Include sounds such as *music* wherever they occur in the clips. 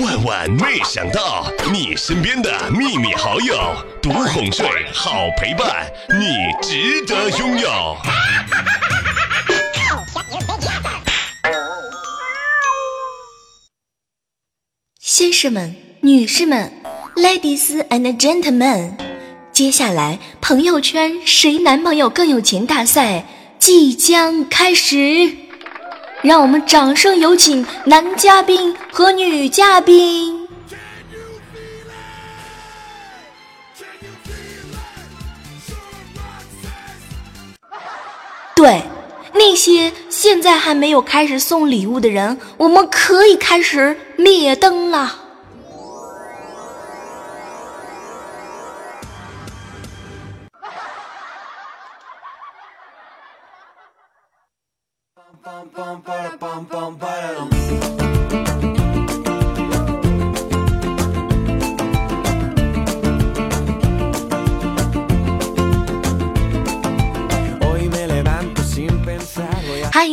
万万没想到，你身边的秘密好友，独哄睡，好陪伴，你值得拥有。*laughs* 先生们、女士们，Ladies and Gentlemen，接下来朋友圈谁男朋友更有钱大赛即将开始。让我们掌声有请男嘉宾和女嘉宾。对，那些现在还没有开始送礼物的人，我们可以开始灭灯了。嗨，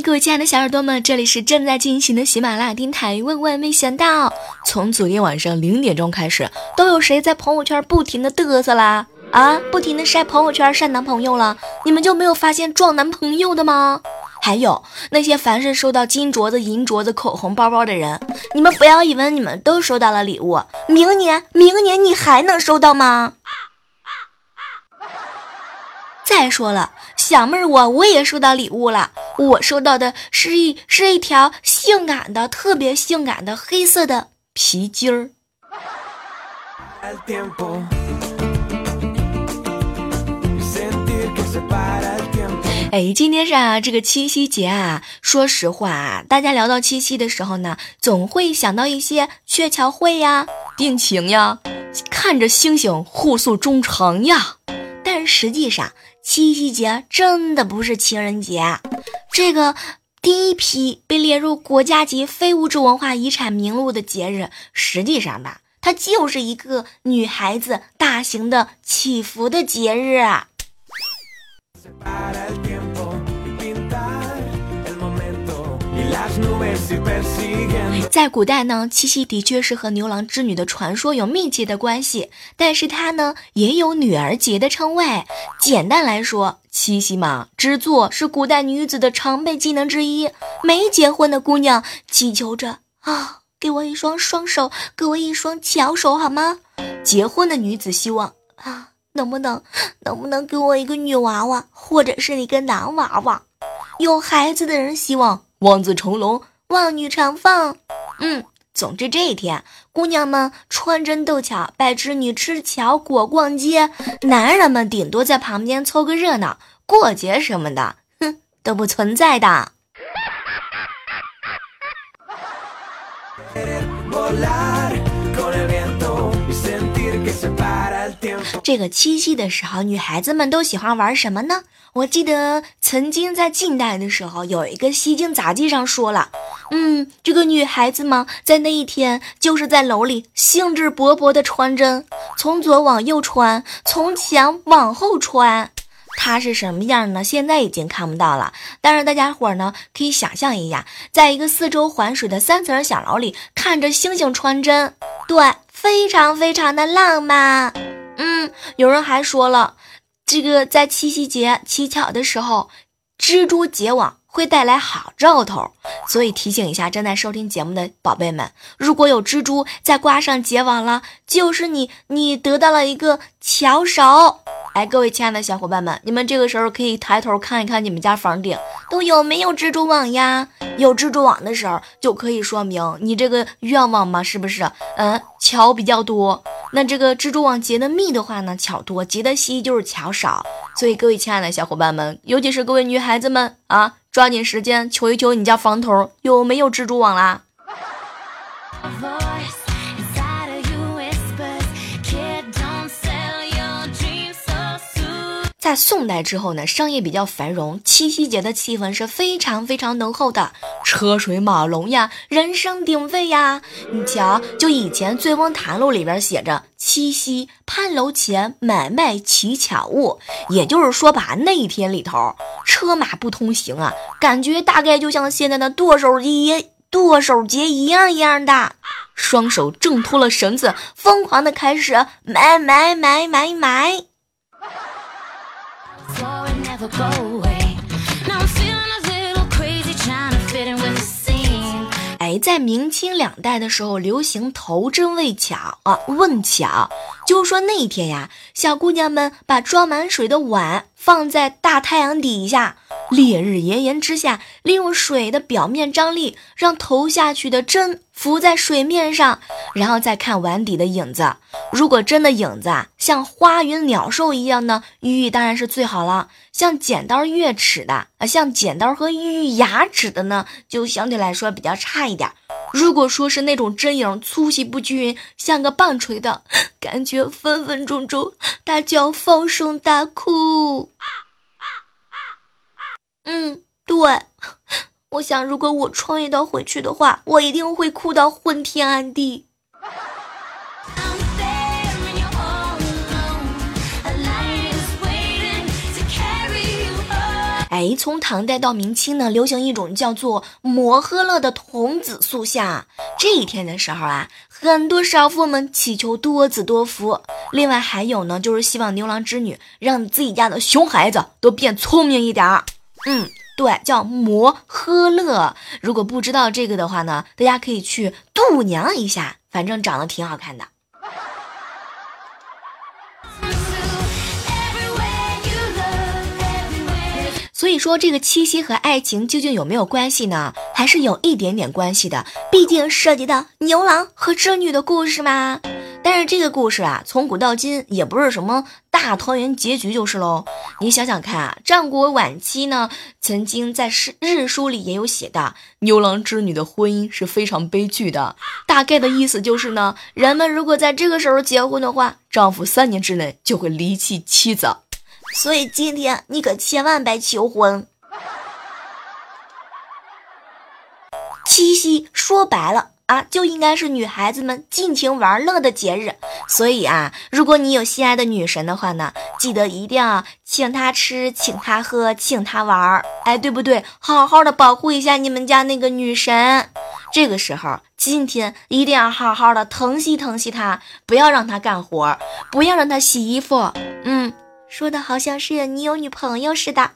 各位亲爱的小耳朵们，这里是正在进行的喜马拉雅电台。万万没想到，从昨天晚上零点钟开始，都有谁在朋友圈不停的嘚瑟啦？啊，不停的晒朋友圈晒男朋友了，你们就没有发现撞男朋友的吗？还有那些凡是收到金镯子、银镯子、口红、包包的人，你们不要以为你们都收到了礼物，明年、明年你还能收到吗？再说了，小妹儿我我也收到礼物了，我收到的是一是一条性感的、特别性感的黑色的皮筋儿。哎，今天是啊，这个七夕节啊。说实话啊，大家聊到七夕的时候呢，总会想到一些鹊桥会呀、定情呀、看着星星互诉衷肠呀。但实际上，七夕节真的不是情人节。这个第一批被列入国家级非物质文化遗产名录的节日，实际上吧，它就是一个女孩子大型的祈福的节日。在古代呢，七夕的确是和牛郎织女的传说有密切的关系，但是它呢也有女儿节的称谓。简单来说，七夕嘛，织作是古代女子的常备技能之一。没结婚的姑娘祈求着啊，给我一双双手，给我一双巧手，好吗？结婚的女子希望啊，能不能，能不能给我一个女娃娃，或者是一个男娃娃？有孩子的人希望望子成龙。望女成凤，嗯，总之这一天，姑娘们穿针斗巧，拜织女吃巧果逛街，男人们顶多在旁边凑个热闹，过节什么的，哼，都不存在的。这个七夕的时候，女孩子们都喜欢玩什么呢？我记得曾经在近代的时候，有一个《西京杂记》上说了，嗯，这个女孩子嘛，在那一天就是在楼里兴致勃勃地穿针，从左往右穿，从前往后穿，它是什么样呢？现在已经看不到了，但是大家伙呢，可以想象一下，在一个四周环水的三层小楼里，看着星星穿针，对，非常非常的浪漫。嗯，有人还说了。这个在七夕节乞巧的时候，蜘蛛结网会带来好兆头，所以提醒一下正在收听节目的宝贝们，如果有蜘蛛在挂上结网了，就是你你得到了一个巧手。哎，各位亲爱的小伙伴们，你们这个时候可以抬头看一看你们家房顶都有没有蜘蛛网呀？有蜘蛛网的时候，就可以说明你这个愿望嘛，是不是？嗯，巧比较多。那这个蜘蛛网结的密的话呢，巧多；结的稀就是巧少。所以各位亲爱的小伙伴们，尤其是各位女孩子们啊，抓紧时间求一求你家房头有没有蜘蛛网啦。*laughs* 在宋代之后呢，商业比较繁荣，七夕节的气氛是非常非常浓厚的，车水马龙呀，人声鼎沸呀。你瞧，就以前《醉翁谈录》里边写着“七夕潘楼前买卖乞巧物”，也就是说吧，那一天里头车马不通行啊，感觉大概就像现在的剁手节剁手节一样一样的。双手挣脱了绳子，疯狂的开始买买买买买。哎，在明清两代的时候，流行头针问巧啊，问巧，就说那一天呀，小姑娘们把装满水的碗放在大太阳底下。烈日炎炎之下，利用水的表面张力，让投下去的针浮在水面上，然后再看碗底的影子。如果真的影子啊，像花云鸟兽一样呢，寓意当然是最好了。像剪刀月齿的啊，像剪刀和寓意牙齿的呢，就相对来说比较差一点。如果说是那种针影粗细不均匀，像个棒槌的 *gasps* 感觉，分分钟钟大叫放声大哭。嗯，对，*laughs* 我想如果我穿越到回去的话，我一定会哭到昏天暗地。哎，从唐代到明清呢，流行一种叫做摩诃勒的童子塑像。这一天的时候啊，很多少妇们祈求多子多福。另外还有呢，就是希望牛郎织女让自己家的熊孩子都变聪明一点儿。嗯，对，叫摩诃勒。如果不知道这个的话呢，大家可以去度娘一下，反正长得挺好看的。所以说，这个七夕和爱情究竟有没有关系呢？还是有一点点关系的，毕竟涉及到牛郎和织女的故事嘛。但是这个故事啊，从古到今也不是什么大团圆结局就是喽。你想想看啊，战国晚期呢，曾经在日日书里也有写的，牛郎织女的婚姻是非常悲剧的。大概的意思就是呢，人们如果在这个时候结婚的话，丈夫三年之内就会离弃妻子。所以今天你可千万别求婚。七夕说白了啊，就应该是女孩子们尽情玩乐的节日。所以啊，如果你有心爱的女神的话呢，记得一定要请她吃，请她喝，请她玩儿，哎，对不对？好好的保护一下你们家那个女神。这个时候，今天一定要好好的疼惜疼惜她，不要让她干活，不要让她洗衣服。嗯。说的好像是你有女朋友似的。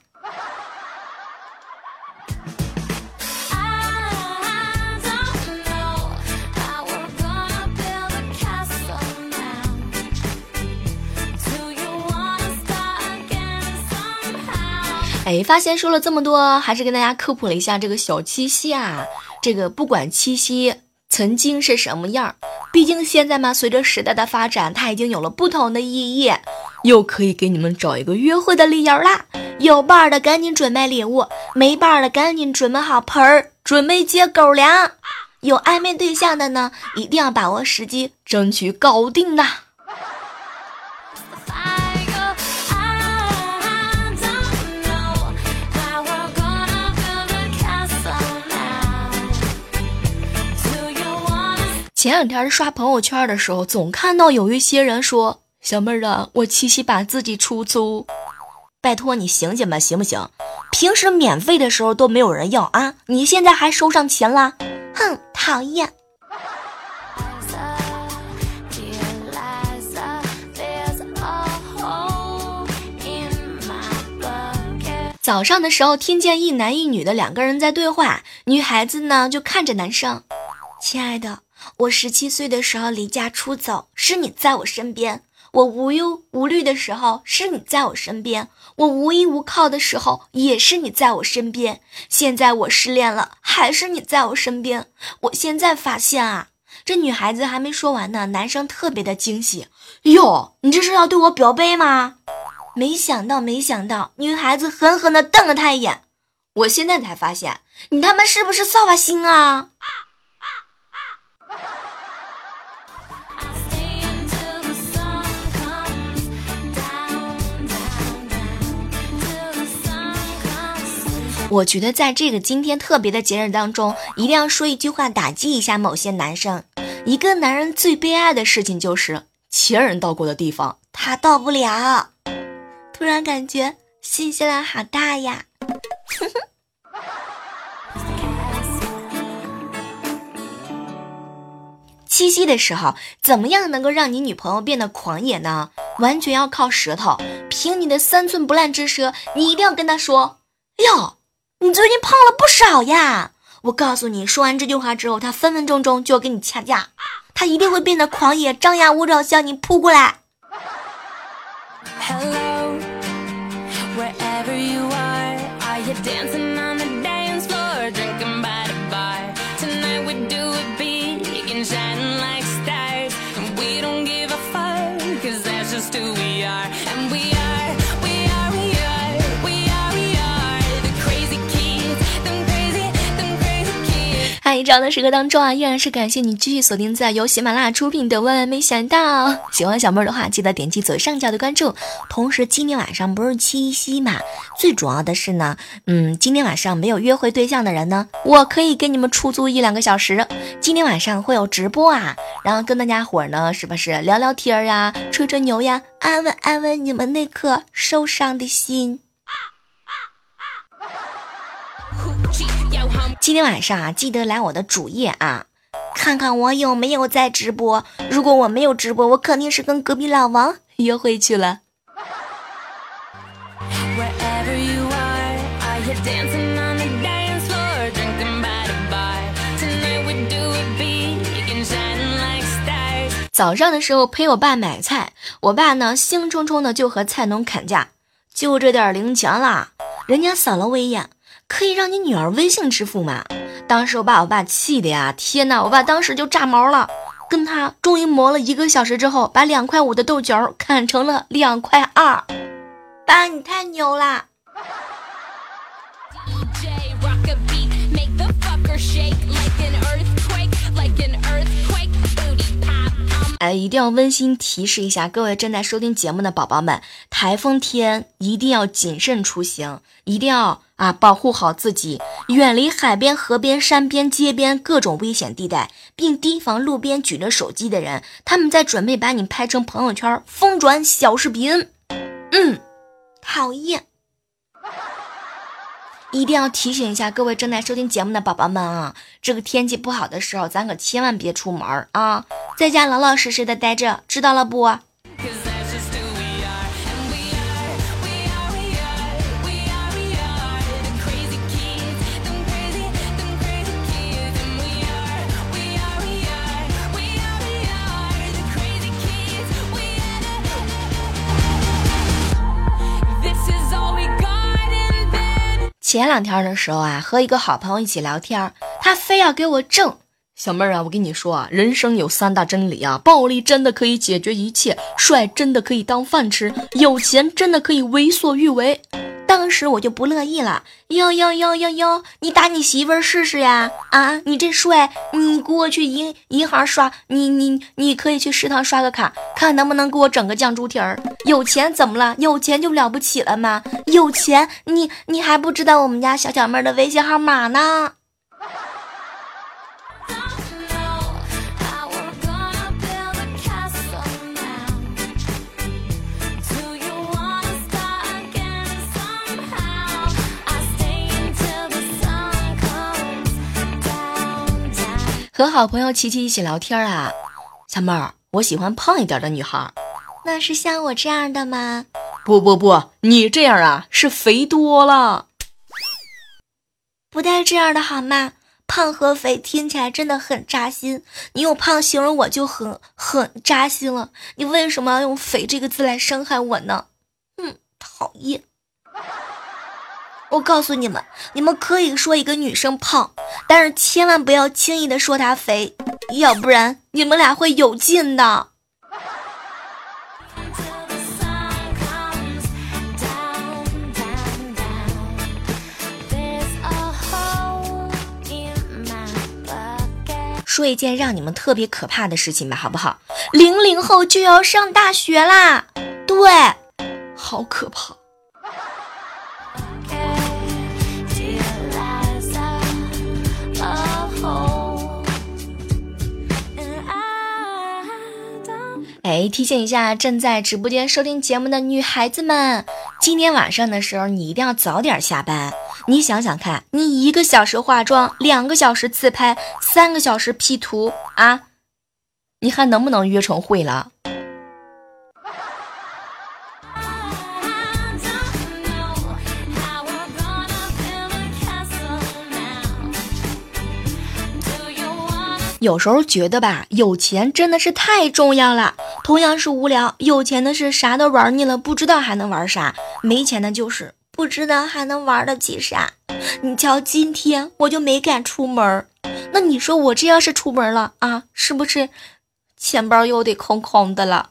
哎，发现说了这么多，还是跟大家科普了一下这个小七夕啊。这个不管七夕曾经是什么样，毕竟现在嘛，随着时代的发展，它已经有了不同的意义。又可以给你们找一个约会的理由啦！有伴儿的赶紧准备礼物，没伴儿的赶紧准备好盆儿，准备接狗粮。有暧昧对象的呢，一定要把握时机，争取搞定呐！前两天刷朋友圈的时候，总看到有一些人说。小妹儿啊，我七夕把自己出租，拜托你醒醒吧，行不行？平时免费的时候都没有人要啊，你现在还收上钱啦？哼，讨厌！早上的时候听见一男一女的两个人在对话，女孩子呢就看着男生，亲爱的，我十七岁的时候离家出走，是你在我身边。我无忧无虑的时候是你在我身边，我无依无靠的时候也是你在我身边。现在我失恋了，还是你在我身边。我现在发现啊，这女孩子还没说完呢，男生特别的惊喜。哟，你这是要对我表白吗？没想到，没想到，女孩子狠狠的瞪了他一眼。我现在才发现，你他妈是不是扫把星啊？我觉得在这个今天特别的节日当中，一定要说一句话打击一下某些男生。一个男人最悲哀的事情就是前人到过的地方他到不了。突然感觉新西兰好大呀！*laughs* 七夕的时候，怎么样能够让你女朋友变得狂野呢？完全要靠舌头，凭你的三寸不烂之舌，你一定要跟她说：“哟，你最近胖了不少呀！”我告诉你，说完这句话之后，他分分钟钟就要跟你掐架，他一定会变得狂野，张牙舞爪向你扑过来。在，这样的时刻当中啊，依然是感谢你继续锁定在由喜马拉雅出品的《万万没想到》。喜欢小妹儿的话，记得点击左上角的关注。同时，今天晚上不是七夕嘛？最主要的是呢，嗯，今天晚上没有约会对象的人呢，我可以给你们出租一两个小时。今天晚上会有直播啊，然后跟大家伙儿呢，是不是聊聊天儿呀，吹吹牛呀，安慰安慰你们那颗受伤的心。今天晚上啊，记得来我的主页啊。看看我有没有在直播。如果我没有直播，我肯定是跟隔壁老王约会去了。早上的时候陪我爸买菜，我爸呢兴冲冲的就和菜农砍价，就这点零钱啦，人家扫了我一眼。可以让你女儿微信支付吗？当时我把我爸气的呀，天哪！我爸当时就炸毛了，跟他终于磨了一个小时之后，把两块五的豆角砍成了两块二。爸，你太牛啦！哎，一定要温馨提示一下各位正在收听节目的宝宝们，台风天一定要谨慎出行，一定要啊保护好自己，远离海边、河边、山边、街边各种危险地带，并提防路边举着手机的人，他们在准备把你拍成朋友圈疯转小视频。嗯，讨厌。一定要提醒一下各位正在收听节目的宝宝们啊，这个天气不好的时候，咱可千万别出门啊，在家老老实实的待着，知道了不？前两天的时候啊，和一个好朋友一起聊天，他非要给我挣。小妹儿啊，我跟你说啊，人生有三大真理啊，暴力真的可以解决一切，帅真的可以当饭吃，有钱真的可以为所欲为。当时我就不乐意了，哟哟哟哟哟，你打你媳妇儿试试呀！啊，你这帅，你过去银银行刷，你你你可以去食堂刷个卡，看能不能给我整个酱猪蹄儿。有钱怎么了？有钱就了不起了吗？有钱，你你还不知道我们家小小妹儿的微信号码呢？和好朋友琪琪一起聊天啊，小妹儿，我喜欢胖一点的女孩。那是像我这样的吗？不不不，你这样啊是肥多了，不带这样的好吗？胖和肥听起来真的很扎心。你用胖形容我就很很扎心了，你为什么要用肥这个字来伤害我呢？嗯，讨厌。我告诉你们，你们可以说一个女生胖，但是千万不要轻易的说她肥，要不然你们俩会有劲的。说一件让你们特别可怕的事情吧，好不好？零零后就要上大学啦，对，好可怕。哎，提醒一下正在直播间收听节目的女孩子们，今天晚上的时候你一定要早点下班。你想想看，你一个小时化妆，两个小时自拍，三个小时 P 图啊，你还能不能约成会了？有时候觉得吧，有钱真的是太重要了。同样是无聊，有钱的是啥都玩腻了，不知道还能玩啥；没钱的就是不知道还能玩得起啥。你瞧，今天我就没敢出门。那你说我这要是出门了啊，是不是钱包又得空空的了？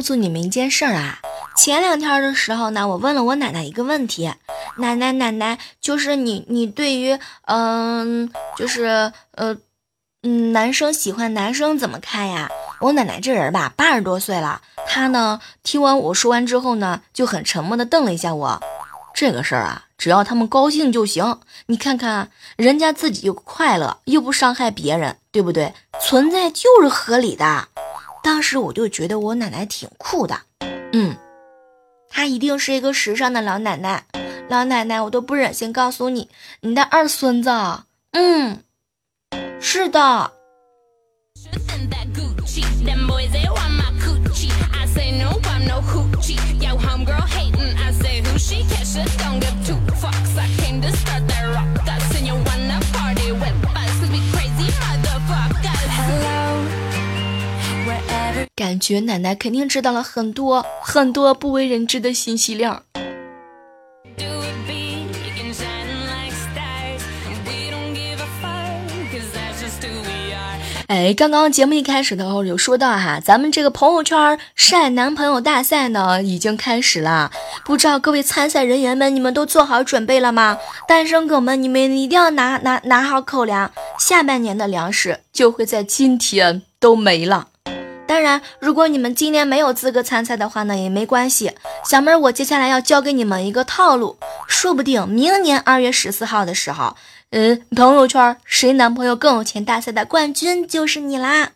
告诉你们一件事儿啊，前两天的时候呢，我问了我奶奶一个问题，奶奶奶奶，就是你你对于嗯，就是呃，嗯，男生喜欢男生怎么看呀？我奶奶这人吧，八十多岁了，她呢听完我说完之后呢，就很沉默的瞪了一下我。这个事儿啊，只要他们高兴就行。你看看人家自己又快乐，又不伤害别人，对不对？存在就是合理的。当时我就觉得我奶奶挺酷的，嗯，她一定是一个时尚的老奶奶。老奶奶，我都不忍心告诉你，你的二孙子，嗯，是的。感觉奶奶肯定知道了很多很多不为人知的信息量。哎，刚刚节目一开始的时候有说到哈，咱们这个朋友圈晒男朋友大赛呢已经开始了，不知道各位参赛人员们，你们都做好准备了吗？单身狗们，你们一定要拿拿拿好口粮，下半年的粮食就会在今天都没了。当然，如果你们今年没有资格参赛的话呢，也没关系。小妹儿，我接下来要教给你们一个套路，说不定明年二月十四号的时候，嗯，朋友圈谁男朋友更有钱大赛的冠军就是你啦。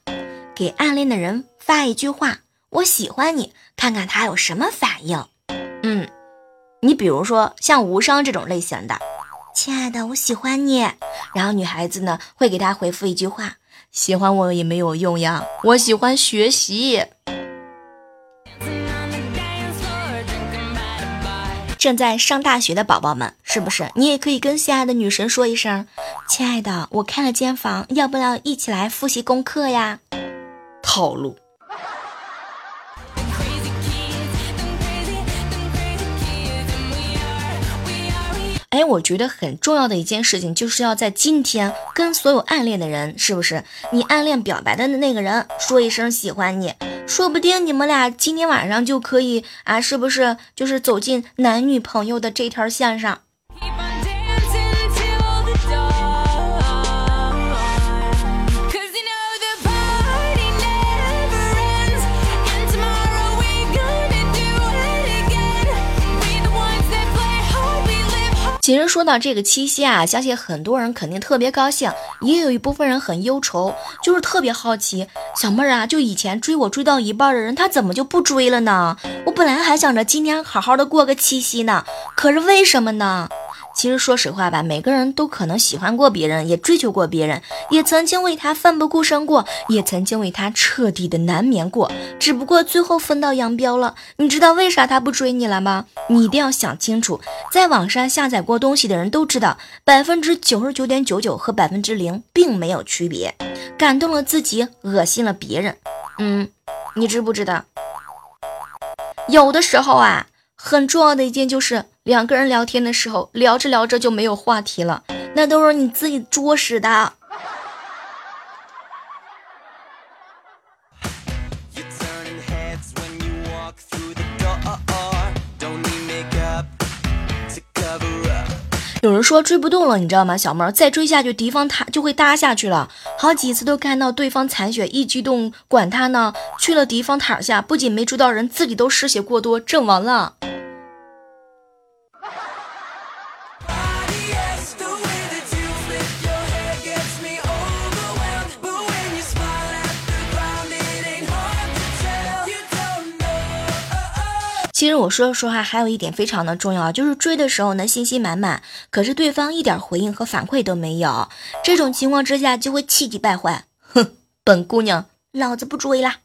给暗恋的人发一句话：“我喜欢你”，看看他有什么反应。嗯，你比如说像无伤这种类型的，亲爱的，我喜欢你。然后女孩子呢会给他回复一句话。喜欢我也没有用呀，我喜欢学习。正在上大学的宝宝们，是不是你也可以跟心爱的女神说一声：“亲爱的，我开了间房，要不要一起来复习功课呀？”套路。哎，我觉得很重要的一件事情，就是要在今天跟所有暗恋的人，是不是？你暗恋表白的那个人说一声喜欢你，说不定你们俩今天晚上就可以啊，是不是？就是走进男女朋友的这条线上。其实说到这个七夕啊，相信很多人肯定特别高兴，也有一部分人很忧愁，就是特别好奇，小妹儿啊，就以前追我追到一半的人，他怎么就不追了呢？我本来还想着今天好好的过个七夕呢，可是为什么呢？其实说实话吧，每个人都可能喜欢过别人，也追求过别人，也曾经为他奋不顾身过，也曾经为他彻底的难眠过。只不过最后分道扬镳了。你知道为啥他不追你了吗？你一定要想清楚。在网上下载过东西的人都知道，百分之九十九点九九和百分之零并没有区别。感动了自己，恶心了别人。嗯，你知不知道？有的时候啊。很重要的一件就是两个人聊天的时候，聊着聊着就没有话题了，那都是你自己作死的。有人说追不动了，你知道吗？小妹儿再追下去，敌方塌就会塌下去了。好几次都看到对方残血，一激动管他呢，去了敌方塔下，不仅没追到人，自己都失血过多，阵亡了。其实我说实话，还有一点非常的重要，就是追的时候呢，信心满满，可是对方一点回应和反馈都没有，这种情况之下就会气急败坏，哼，本姑娘老子不追啦。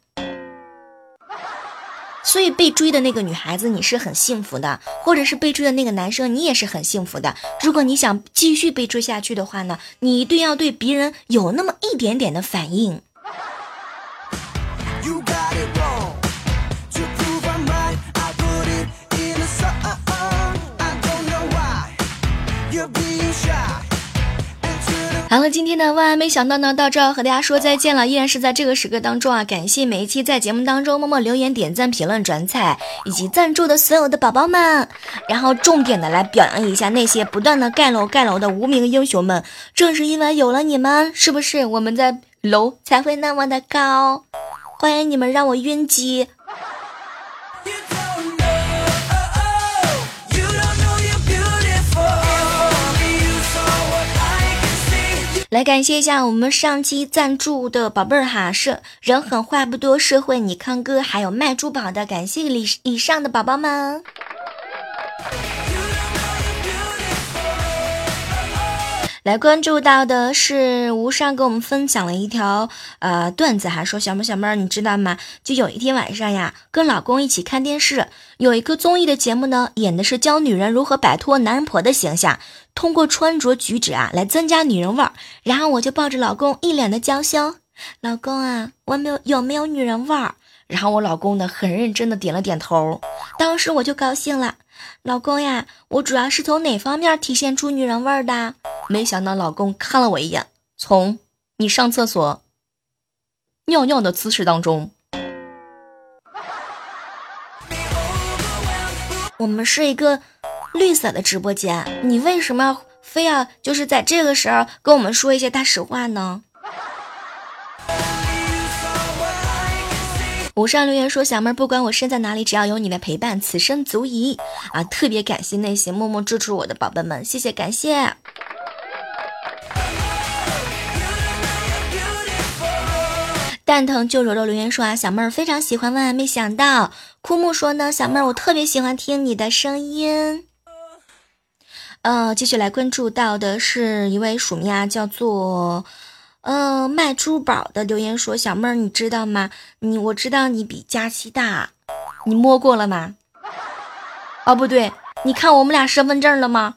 所以被追的那个女孩子你是很幸福的，或者是被追的那个男生你也是很幸福的。如果你想继续被追下去的话呢，你一定要对别人有那么一点点的反应。好了，今天的万万没想到呢，到这和大家说再见了。依然是在这个时刻当中啊，感谢每一期在节目当中默默留言、点赞、评论、转采以及赞助的所有的宝宝们。然后重点的来表扬一下那些不断的盖楼盖楼的无名英雄们。正是因为有了你们，是不是我们的楼才会那么的高？欢迎你们让我晕机。来感谢一下我们上期赞助的宝贝儿哈，是人狠话不多，社会你康哥，还有卖珠宝的，感谢以以上的宝宝们。来关注到的是吴尚给我们分享了一条呃段子哈，说小妹小妹儿你知道吗？就有一天晚上呀，跟老公一起看电视，有一个综艺的节目呢，演的是教女人如何摆脱男人婆的形象，通过穿着举止啊来增加女人味儿。然后我就抱着老公一脸的娇羞，老公啊，我没有有没有女人味儿？然后我老公呢很认真的点了点头，当时我就高兴了。老公呀，我主要是从哪方面体现出女人味儿的？没想到老公看了我一眼，从你上厕所尿尿的姿势当中。我们是一个绿色的直播间，你为什么非要就是在这个时候跟我们说一些大实话呢？无上留言说：“小妹儿，不管我身在哪里，只要有你的陪伴，此生足矣。”啊，特别感谢那些默默支持我的宝贝们，谢谢感谢。蛋疼就柔柔留言说：“啊，小妹儿非常喜欢，万万没想到。”枯木说呢：“小妹儿，我特别喜欢听你的声音。”呃，继续来关注到的是一位署名啊，叫做。嗯，卖珠宝的留言说：“小妹儿，你知道吗？你我知道你比佳期大，你摸过了吗？哦，不对，你看我们俩身份证了吗？”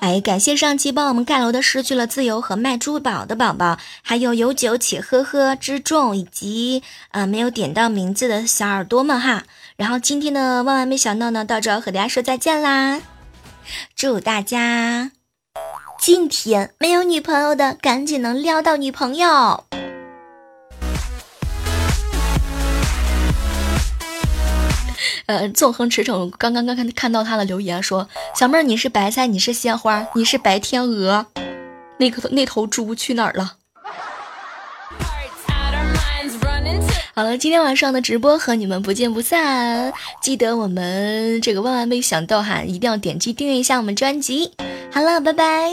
哎，感谢上期帮我们盖楼的失去了自由和卖珠宝的宝宝，还有有酒且喝喝之众，以及啊没有点到名字的小耳朵们哈。然后今天的万万没想到呢，到这和大家说再见啦。祝大家今天没有女朋友的，赶紧能撩到女朋友。呃，纵横驰骋，刚刚刚看看到他的留言说：“小妹儿，你是白菜，你是鲜花，你是白天鹅，那个那头猪去哪儿了？”好了，今天晚上的直播和你们不见不散。记得我们这个万万没想到哈，一定要点击订阅一下我们专辑。好了，拜拜。